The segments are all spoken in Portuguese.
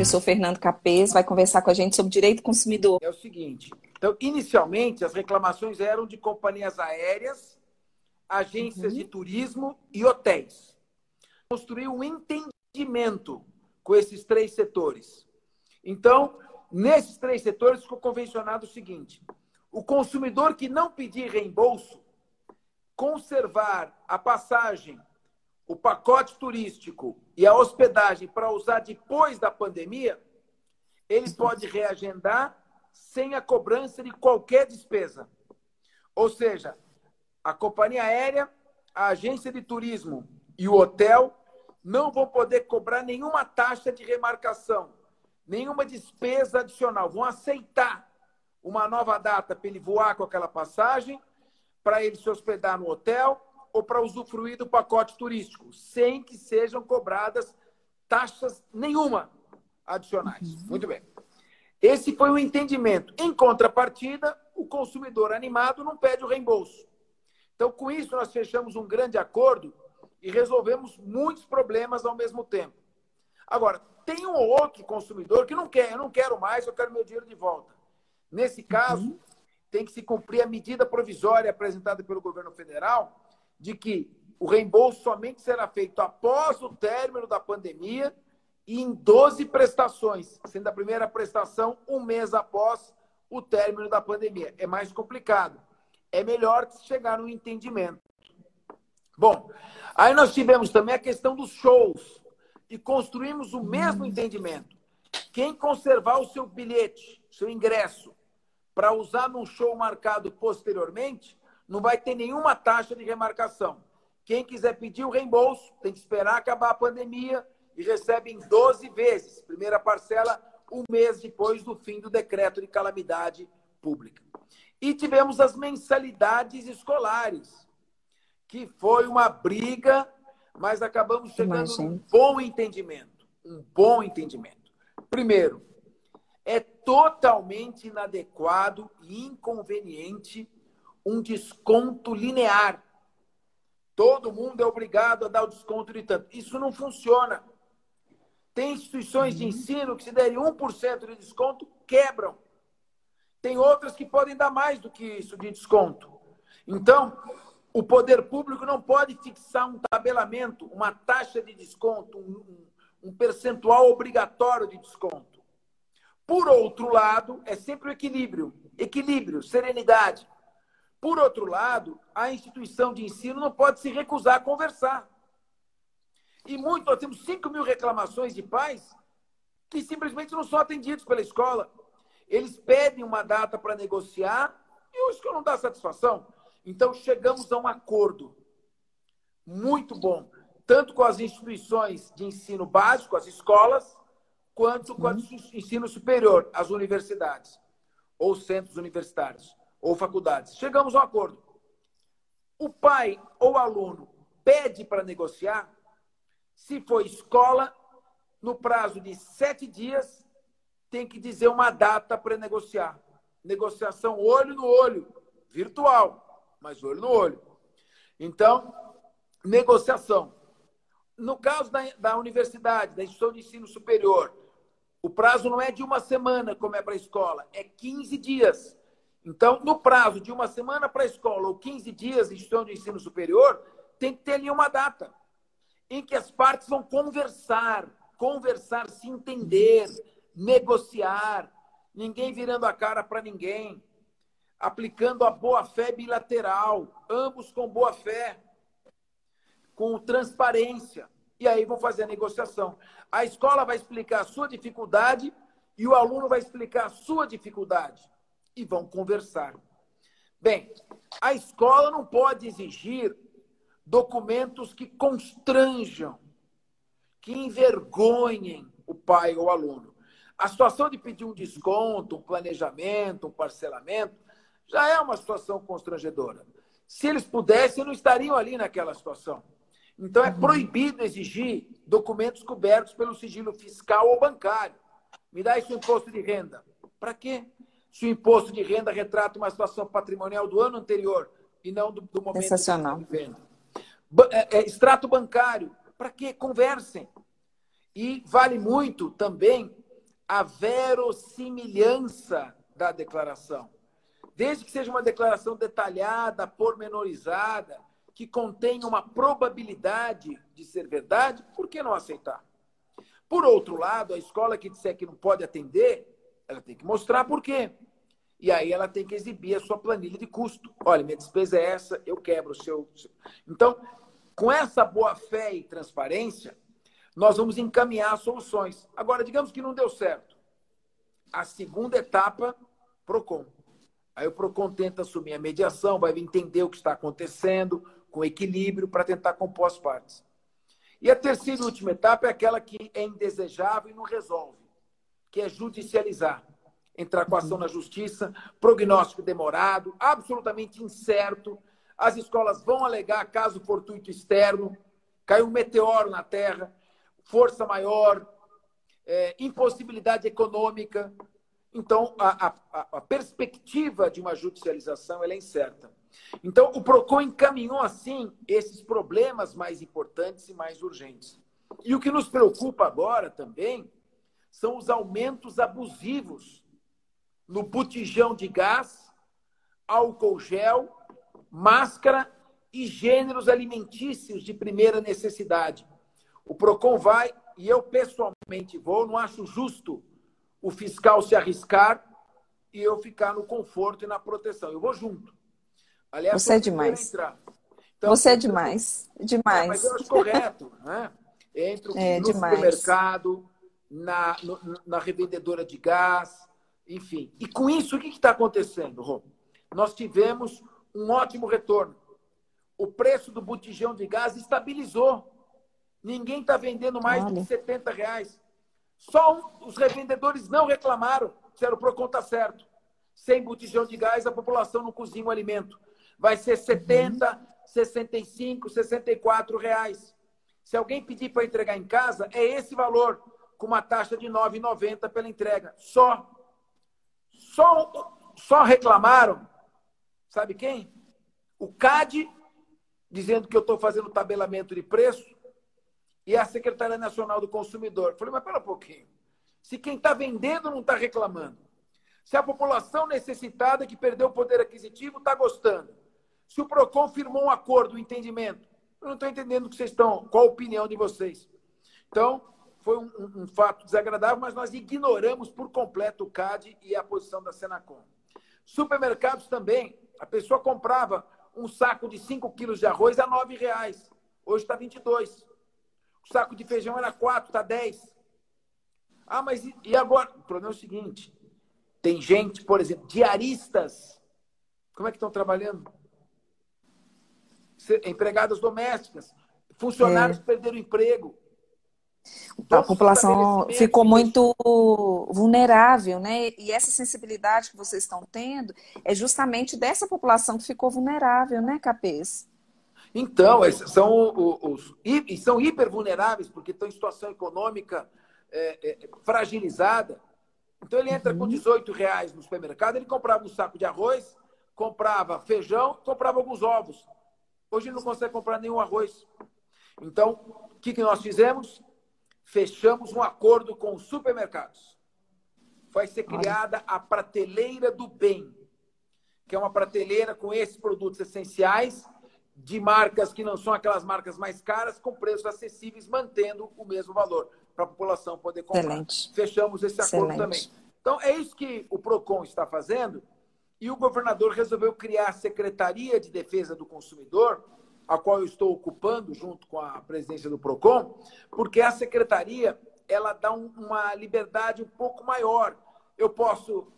professor Fernando Capês vai conversar com a gente sobre direito consumidor. É o seguinte, então, inicialmente, as reclamações eram de companhias aéreas, agências uhum. de turismo e hotéis. Construiu um entendimento com esses três setores. Então, nesses três setores ficou convencionado o seguinte: o consumidor que não pedir reembolso, conservar a passagem, o pacote turístico e a hospedagem para usar depois da pandemia, ele pode reagendar sem a cobrança de qualquer despesa. Ou seja, a companhia aérea, a agência de turismo e o hotel não vão poder cobrar nenhuma taxa de remarcação, nenhuma despesa adicional. Vão aceitar uma nova data para ele voar com aquela passagem, para ele se hospedar no hotel ou para usufruir do pacote turístico, sem que sejam cobradas taxas nenhuma adicionais. Uhum. Muito bem. Esse foi o entendimento. Em contrapartida, o consumidor animado não pede o reembolso. Então, com isso, nós fechamos um grande acordo e resolvemos muitos problemas ao mesmo tempo. Agora, tem um ou outro consumidor que não quer, eu não quero mais, eu quero meu dinheiro de volta. Nesse caso, uhum. tem que se cumprir a medida provisória apresentada pelo governo federal de que o reembolso somente será feito após o término da pandemia e em 12 prestações, sendo a primeira prestação um mês após o término da pandemia. É mais complicado. É melhor chegar no entendimento. Bom, aí nós tivemos também a questão dos shows e construímos o mesmo entendimento. Quem conservar o seu bilhete, seu ingresso, para usar num show marcado posteriormente, não vai ter nenhuma taxa de remarcação. Quem quiser pedir o reembolso, tem que esperar acabar a pandemia e recebe em 12 vezes. Primeira parcela, um mês depois do fim do decreto de calamidade pública. E tivemos as mensalidades escolares que foi uma briga, mas acabamos chegando a um bom entendimento. Um bom entendimento. Primeiro, é totalmente inadequado e inconveniente um desconto linear. Todo mundo é obrigado a dar o desconto de tanto. Isso não funciona. Tem instituições de uhum. ensino que, se derem 1% de desconto, quebram. Tem outras que podem dar mais do que isso de desconto. Então, o poder público não pode fixar um tabelamento, uma taxa de desconto, um, um percentual obrigatório de desconto. Por outro lado, é sempre o equilíbrio. Equilíbrio, serenidade. Por outro lado, a instituição de ensino não pode se recusar a conversar. E muito, nós temos 5 mil reclamações de pais que simplesmente não são atendidos pela escola. Eles pedem uma data para negociar e o escola não dá satisfação. Então, chegamos a um acordo muito bom, tanto com as instituições de ensino básico, as escolas, quanto com o ensino superior, as universidades, ou centros universitários, ou faculdades. Chegamos a um acordo. O pai ou aluno pede para negociar, se for escola, no prazo de sete dias, tem que dizer uma data para negociar. Negociação olho no olho, virtual mas olho no olho. Então, negociação. No caso da, da universidade, da instituição de ensino superior, o prazo não é de uma semana, como é para a escola, é 15 dias. Então, no prazo de uma semana para a escola ou 15 dias, instituição de ensino superior, tem que ter ali uma data em que as partes vão conversar, conversar, se entender, negociar, ninguém virando a cara para ninguém aplicando a boa-fé bilateral, ambos com boa-fé, com transparência. E aí vão fazer a negociação. A escola vai explicar a sua dificuldade e o aluno vai explicar a sua dificuldade. E vão conversar. Bem, a escola não pode exigir documentos que constranjam, que envergonhem o pai ou o aluno. A situação de pedir um desconto, um planejamento, um parcelamento, já é uma situação constrangedora. Se eles pudessem, não estariam ali naquela situação. Então, é uhum. proibido exigir documentos cobertos pelo sigilo fiscal ou bancário. Me dá isso imposto de renda. Para quê? Se o imposto de renda retrata uma situação patrimonial do ano anterior e não do, do momento Sensacional. de venda. É, é, extrato bancário. Para quê? Conversem. E vale muito também a verossimilhança da declaração. Desde que seja uma declaração detalhada, pormenorizada, que contenha uma probabilidade de ser verdade, por que não aceitar? Por outro lado, a escola que disser que não pode atender, ela tem que mostrar por quê. E aí ela tem que exibir a sua planilha de custo. Olha, minha despesa é essa, eu quebro o seu. Então, com essa boa fé e transparência, nós vamos encaminhar soluções. Agora, digamos que não deu certo. A segunda etapa, PROCON. Aí o PROCON tenta assumir a mediação, vai entender o que está acontecendo, com equilíbrio, para tentar compor as partes. E a terceira e última etapa é aquela que é indesejável e não resolve, que é judicializar. Entrar com ação na justiça, prognóstico demorado, absolutamente incerto. As escolas vão alegar caso fortuito externo, caiu um meteoro na Terra, força maior, é, impossibilidade econômica. Então, a, a, a, perspectiva de uma judicialização é incerta. Então, o PROCON encaminhou, assim, esses problemas mais importantes e mais urgentes. E o que nos preocupa agora também são os aumentos abusivos no botijão de gás, álcool gel, máscara e gêneros alimentícios de primeira necessidade. O PROCON vai, e eu pessoalmente vou, não acho justo o fiscal se arriscar e eu ficar no conforto e na proteção. Eu vou junto. Aliás, Você é demais. Então, Você é demais. Demais. É, mas eu acho correto. Né? Entro é, no demais. supermercado, na, no, na revendedora de gás, enfim. E com isso, o que está acontecendo, Rô? Nós tivemos um ótimo retorno. O preço do botijão de gás estabilizou. Ninguém está vendendo mais Olha. de 70 reais. Só os revendedores não reclamaram. Disseram, o PROCON está certo. Sem botijão de gás, a população não cozinha o alimento. Vai ser 70, uhum. 65, 64 reais. Se alguém pedir para entregar em casa, é esse valor, com uma taxa de 9,90 pela entrega. Só. Só, só reclamaram. Sabe quem? O CAD, dizendo que eu estou fazendo tabelamento de preço e a Secretaria Nacional do Consumidor. Falei, mas pera um pouquinho. Se quem está vendendo não está reclamando. Se a população necessitada que perdeu o poder aquisitivo está gostando. Se o PROCON firmou um acordo, um entendimento. Eu não estou entendendo que vocês estão, qual a opinião de vocês. Então, foi um, um, um, fato desagradável, mas nós ignoramos por completo o CAD e a posição da Senacom. Supermercados também. A pessoa comprava um saco de 5 quilos de arroz a R$ reais. Hoje está 22. O saco de feijão era 4, está 10. Ah, mas e, e agora? O problema é o seguinte: tem gente, por exemplo, diaristas. Como é que estão trabalhando? Empregadas domésticas. Funcionários é. perderam emprego. A população ficou muito vulnerável, né? E essa sensibilidade que vocês estão tendo é justamente dessa população que ficou vulnerável, né, Capês? Então, são os, e são hipervulneráveis porque estão em situação econômica é, é, fragilizada. Então ele entra uhum. com 18 reais no supermercado, ele comprava um saco de arroz, comprava feijão, comprava alguns ovos. Hoje ele não consegue comprar nenhum arroz. Então, o que, que nós fizemos? Fechamos um acordo com os supermercados. Vai ser criada a prateleira do bem, que é uma prateleira com esses produtos essenciais de marcas que não são aquelas marcas mais caras, com preços acessíveis, mantendo o mesmo valor para a população poder comprar. Excelente. Fechamos esse acordo Excelente. também. Então, é isso que o PROCON está fazendo e o governador resolveu criar a Secretaria de Defesa do Consumidor, a qual eu estou ocupando junto com a presidência do PROCON, porque a secretaria ela dá um, uma liberdade um pouco maior. Eu posso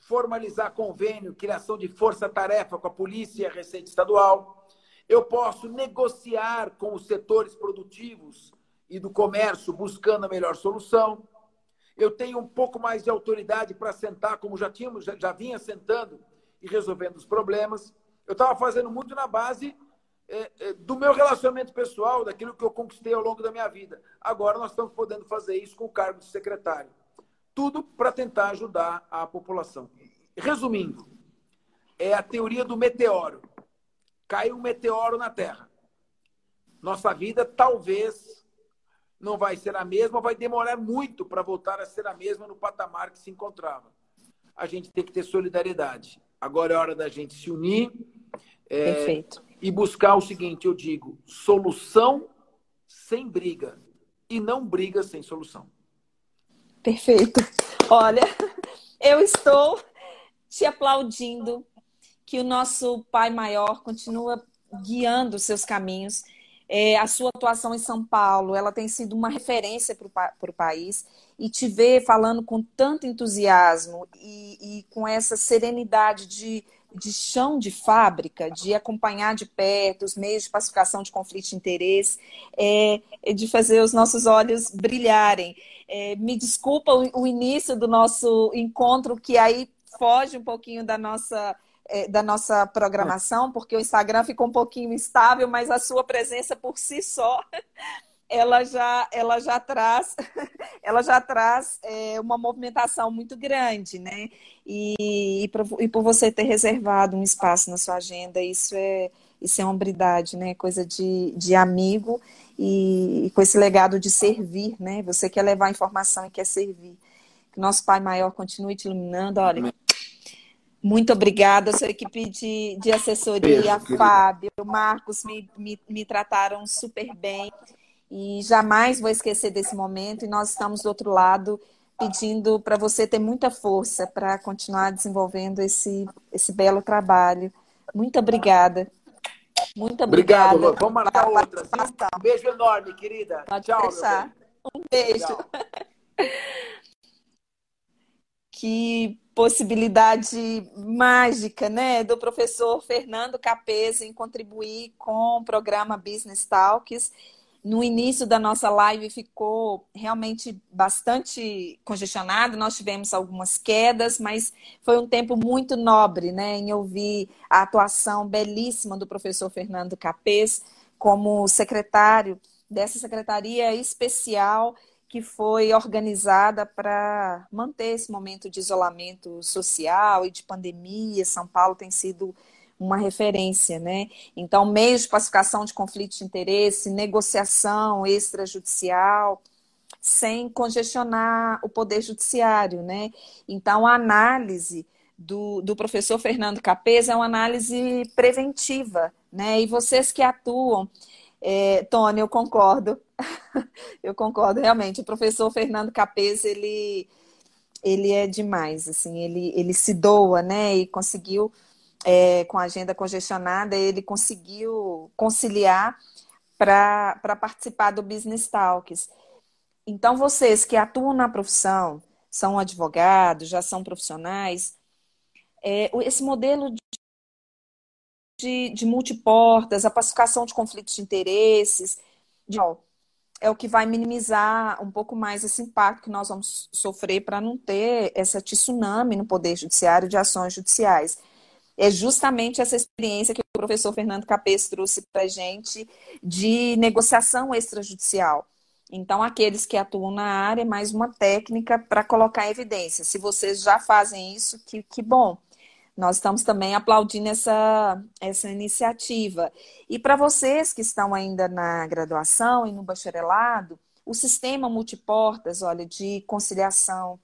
formalizar convênio, criação de força-tarefa com a polícia e a Receita Estadual. Eu posso negociar com os setores produtivos e do comércio buscando a melhor solução. Eu tenho um pouco mais de autoridade para sentar, como já tínhamos, já, já vinha sentando e resolvendo os problemas. Eu estava fazendo muito na base do meu relacionamento pessoal, daquilo que eu conquistei ao longo da minha vida. Agora nós estamos podendo fazer isso com o cargo de secretário. Tudo para tentar ajudar a população. Resumindo, é a teoria do meteoro caiu um meteoro na Terra. Nossa vida talvez não vai ser a mesma, vai demorar muito para voltar a ser a mesma no patamar que se encontrava. A gente tem que ter solidariedade. Agora é hora da gente se unir é, e buscar o seguinte: eu digo, solução sem briga e não briga sem solução. Perfeito. Olha, eu estou te aplaudindo que o nosso Pai Maior continua guiando os seus caminhos. É, a sua atuação em São Paulo, ela tem sido uma referência para o país e te ver falando com tanto entusiasmo e, e com essa serenidade de, de chão de fábrica, de acompanhar de perto os meios de pacificação de conflito de interesse, é, é de fazer os nossos olhos brilharem. É, me desculpa o, o, início do nosso encontro, que aí foge um pouquinho da nossa é, da nossa programação, porque o Instagram ficou um pouquinho instável, mas a sua presença por si só ela já ela já traz ela já traz é, uma movimentação muito grande, né? E, e, por, e, por, você ter reservado um espaço na sua agenda, isso é isso é hombridade, né? Coisa de, de amigo e, e com esse legado de servir, né? Você quer levar informação e quer servir. Que nosso Pai Maior continue te iluminando. Olha, Amém. Muito obrigada, sua equipe de, de assessoria, Beijo, Fábio, Marcos, me, me, me trataram super bem e jamais vou esquecer desse momento. E nós estamos do outro lado pedindo para você ter muita força para continuar desenvolvendo esse, esse belo trabalho. Muito obrigada. Muito obrigada. Obrigado, Vamos marcar outra. Um beijo enorme, querida. Pode Tchau, deixar. Um beijo. que possibilidade mágica, né, do professor Fernando Capes em contribuir com o programa Business Talks. No início da nossa live ficou realmente bastante congestionado, nós tivemos algumas quedas, mas foi um tempo muito nobre, né, em ouvir a atuação belíssima do professor Fernando Capes como secretário dessa secretaria especial que foi organizada para manter esse momento de isolamento social e de pandemia. São Paulo tem sido uma referência, né? Então, meios de pacificação de conflitos de interesse, negociação extrajudicial, sem congestionar o poder judiciário, né? Então, a análise do, do professor Fernando Capes é uma análise preventiva, né? E vocês que atuam é, Tony, eu concordo. eu concordo, realmente. O professor Fernando Capes, ele, ele é demais, assim, ele, ele se doa, né? E conseguiu, é, com a agenda congestionada, ele conseguiu conciliar para participar do Business Talks. Então, vocês que atuam na profissão, são advogados, já são profissionais, é, esse modelo de de, de multiportas, a pacificação de conflitos de interesses, de, ó, é o que vai minimizar um pouco mais esse impacto que nós vamos sofrer para não ter essa tsunami no Poder Judiciário de ações judiciais. É justamente essa experiência que o professor Fernando Capes trouxe para a gente de negociação extrajudicial. Então, aqueles que atuam na área, é mais uma técnica para colocar evidência. Se vocês já fazem isso, que, que bom. Nós estamos também aplaudindo essa, essa iniciativa. E para vocês que estão ainda na graduação e no bacharelado, o sistema multiportas, olha, de conciliação,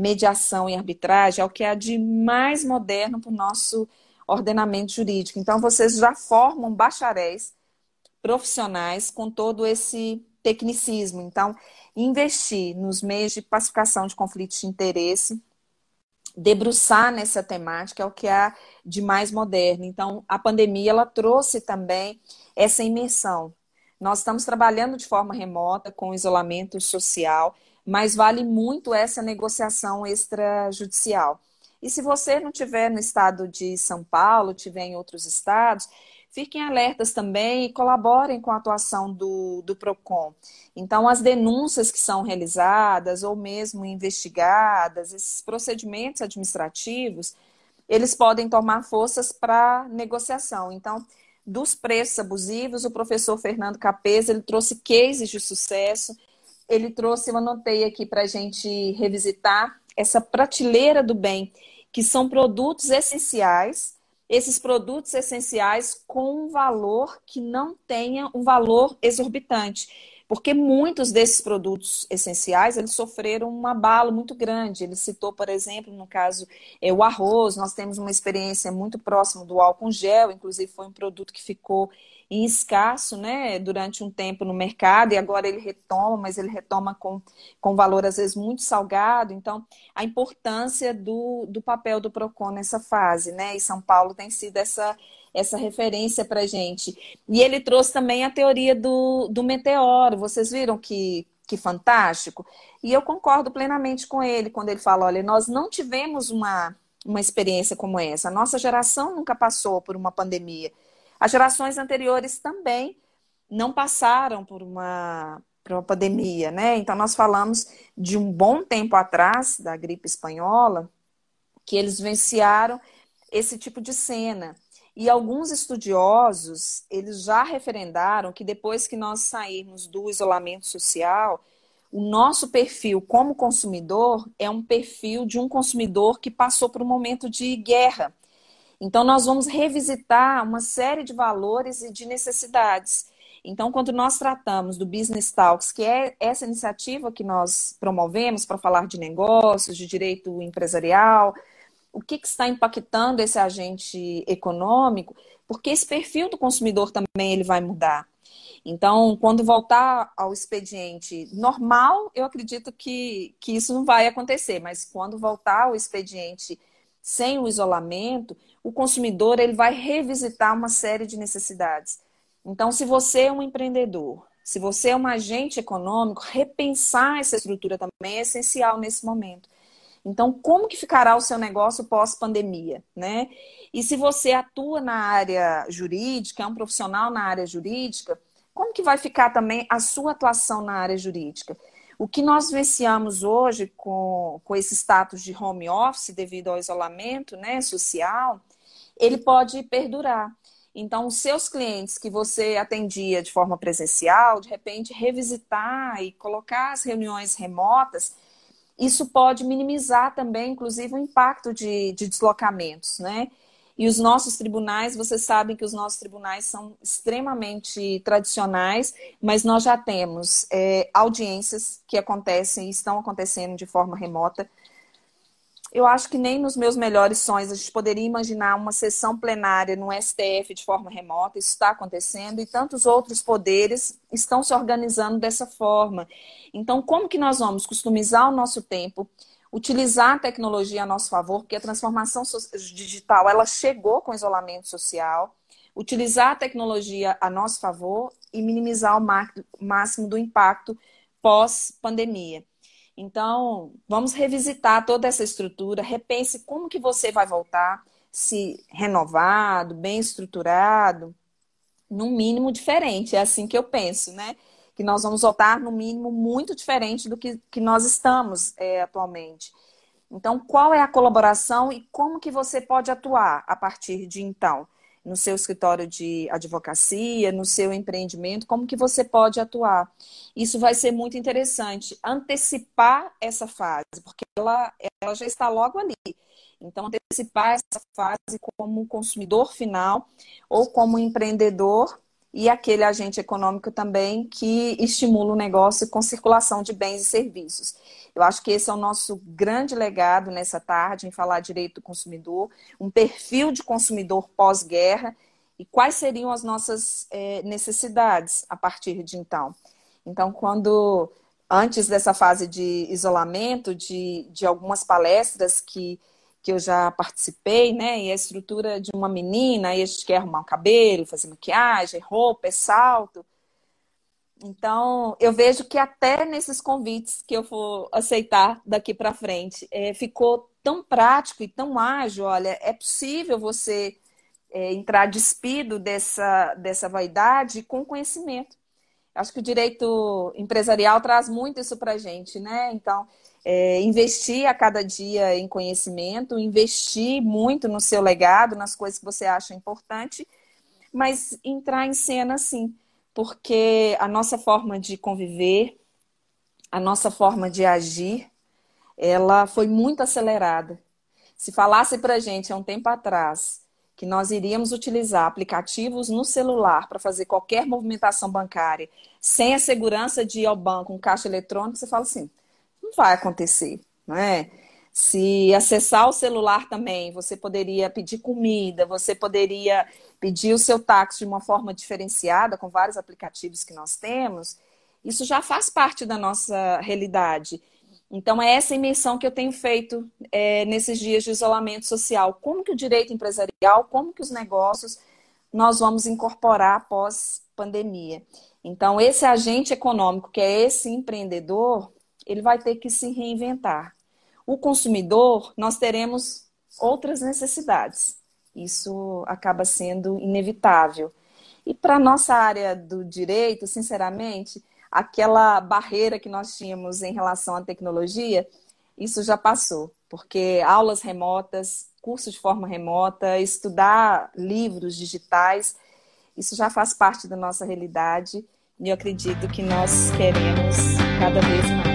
mediação e arbitragem é o que é de mais moderno para o nosso ordenamento jurídico. Então, vocês já formam bacharéis profissionais com todo esse tecnicismo. Então, investir nos meios de pacificação de conflitos de interesse debruçar nessa temática é o que há de mais moderno. Então, a pandemia ela trouxe também essa imersão. Nós estamos trabalhando de forma remota com isolamento social, mas vale muito essa negociação extrajudicial. E se você não tiver no estado de São Paulo, tiver em outros estados, fiquem alertas também e colaborem com a atuação do, do PROCON. Então, as denúncias que são realizadas ou mesmo investigadas, esses procedimentos administrativos, eles podem tomar forças para negociação. Então, dos preços abusivos, o professor Fernando Capes, ele trouxe cases de sucesso, ele trouxe, eu anotei aqui para a gente revisitar, essa prateleira do bem, que são produtos essenciais esses produtos essenciais com um valor que não tenha um valor exorbitante. Porque muitos desses produtos essenciais eles sofreram um abalo muito grande. Ele citou, por exemplo, no caso, é, o arroz. Nós temos uma experiência muito próxima do álcool gel, inclusive foi um produto que ficou em escasso né, durante um tempo no mercado e agora ele retoma, mas ele retoma com, com valor às vezes muito salgado. Então, a importância do, do papel do PROCON nessa fase, né? E São Paulo tem sido essa essa referência para gente. E ele trouxe também a teoria do, do meteoro. Vocês viram que, que fantástico? E eu concordo plenamente com ele quando ele fala: olha, nós não tivemos uma, uma experiência como essa. A nossa geração nunca passou por uma pandemia. As gerações anteriores também não passaram por uma, por uma pandemia, né? Então, nós falamos de um bom tempo atrás, da gripe espanhola, que eles vivenciaram esse tipo de cena. E alguns estudiosos, eles já referendaram que depois que nós sairmos do isolamento social, o nosso perfil como consumidor é um perfil de um consumidor que passou por um momento de guerra. Então, nós vamos revisitar uma série de valores e de necessidades. Então, quando nós tratamos do Business Talks, que é essa iniciativa que nós promovemos para falar de negócios, de direito empresarial, o que, que está impactando esse agente econômico, porque esse perfil do consumidor também ele vai mudar. Então, quando voltar ao expediente normal, eu acredito que, que isso não vai acontecer, mas quando voltar ao expediente sem o isolamento, o consumidor ele vai revisitar uma série de necessidades. Então, se você é um empreendedor, se você é um agente econômico, repensar essa estrutura também é essencial nesse momento. Então, como que ficará o seu negócio pós-pandemia, né? E se você atua na área jurídica, é um profissional na área jurídica, como que vai ficar também a sua atuação na área jurídica? O que nós vivenciamos hoje com, com esse status de home office devido ao isolamento né, social, ele pode perdurar. Então, os seus clientes que você atendia de forma presencial, de repente revisitar e colocar as reuniões remotas, isso pode minimizar também, inclusive, o impacto de, de deslocamentos, né? E os nossos tribunais, vocês sabem que os nossos tribunais são extremamente tradicionais, mas nós já temos é, audiências que acontecem e estão acontecendo de forma remota eu acho que nem nos meus melhores sonhos a gente poderia imaginar uma sessão plenária no STF de forma remota. Isso está acontecendo e tantos outros poderes estão se organizando dessa forma. Então, como que nós vamos customizar o nosso tempo, utilizar a tecnologia a nosso favor, porque a transformação digital ela chegou com isolamento social, utilizar a tecnologia a nosso favor e minimizar o máximo do impacto pós-pandemia. Então, vamos revisitar toda essa estrutura, repense como que você vai voltar, se renovado, bem estruturado, no mínimo diferente, é assim que eu penso, né? Que nós vamos voltar no mínimo muito diferente do que, que nós estamos é, atualmente. Então, qual é a colaboração e como que você pode atuar a partir de então? No seu escritório de advocacia, no seu empreendimento, como que você pode atuar. Isso vai ser muito interessante, antecipar essa fase, porque ela, ela já está logo ali. Então, antecipar essa fase como consumidor final ou como empreendedor e aquele agente econômico também que estimula o negócio com circulação de bens e serviços. Eu acho que esse é o nosso grande legado nessa tarde, em falar direito do consumidor, um perfil de consumidor pós-guerra e quais seriam as nossas é, necessidades a partir de então. Então, quando antes dessa fase de isolamento, de, de algumas palestras que que eu já participei, né? E a estrutura de uma menina, aí a gente quer arrumar o cabelo, fazer maquiagem, roupa, é salto. Então, eu vejo que até nesses convites que eu for aceitar daqui para frente, é, ficou tão prático e tão ágil. Olha, é possível você é, entrar despido dessa, dessa vaidade com conhecimento. Acho que o direito empresarial traz muito isso para a gente, né? Então, é, investir a cada dia em conhecimento, investir muito no seu legado, nas coisas que você acha importante, mas entrar em cena sim, porque a nossa forma de conviver, a nossa forma de agir, ela foi muito acelerada. Se falasse para gente há um tempo atrás que nós iríamos utilizar aplicativos no celular para fazer qualquer movimentação bancária sem a segurança de ir ao banco, um caixa eletrônico, você fala assim, não vai acontecer, não é? Se acessar o celular também, você poderia pedir comida, você poderia pedir o seu táxi de uma forma diferenciada, com vários aplicativos que nós temos, isso já faz parte da nossa realidade. Então, é essa imersão que eu tenho feito é, nesses dias de isolamento social. Como que o direito empresarial, como que os negócios nós vamos incorporar após pandemia. Então, esse agente econômico, que é esse empreendedor, ele vai ter que se reinventar. O consumidor, nós teremos outras necessidades. Isso acaba sendo inevitável. E para a nossa área do direito, sinceramente, aquela barreira que nós tínhamos em relação à tecnologia, isso já passou, porque aulas remotas, curso de forma remota, estudar livros digitais, isso já faz parte da nossa realidade e eu acredito que nós queremos cada vez mais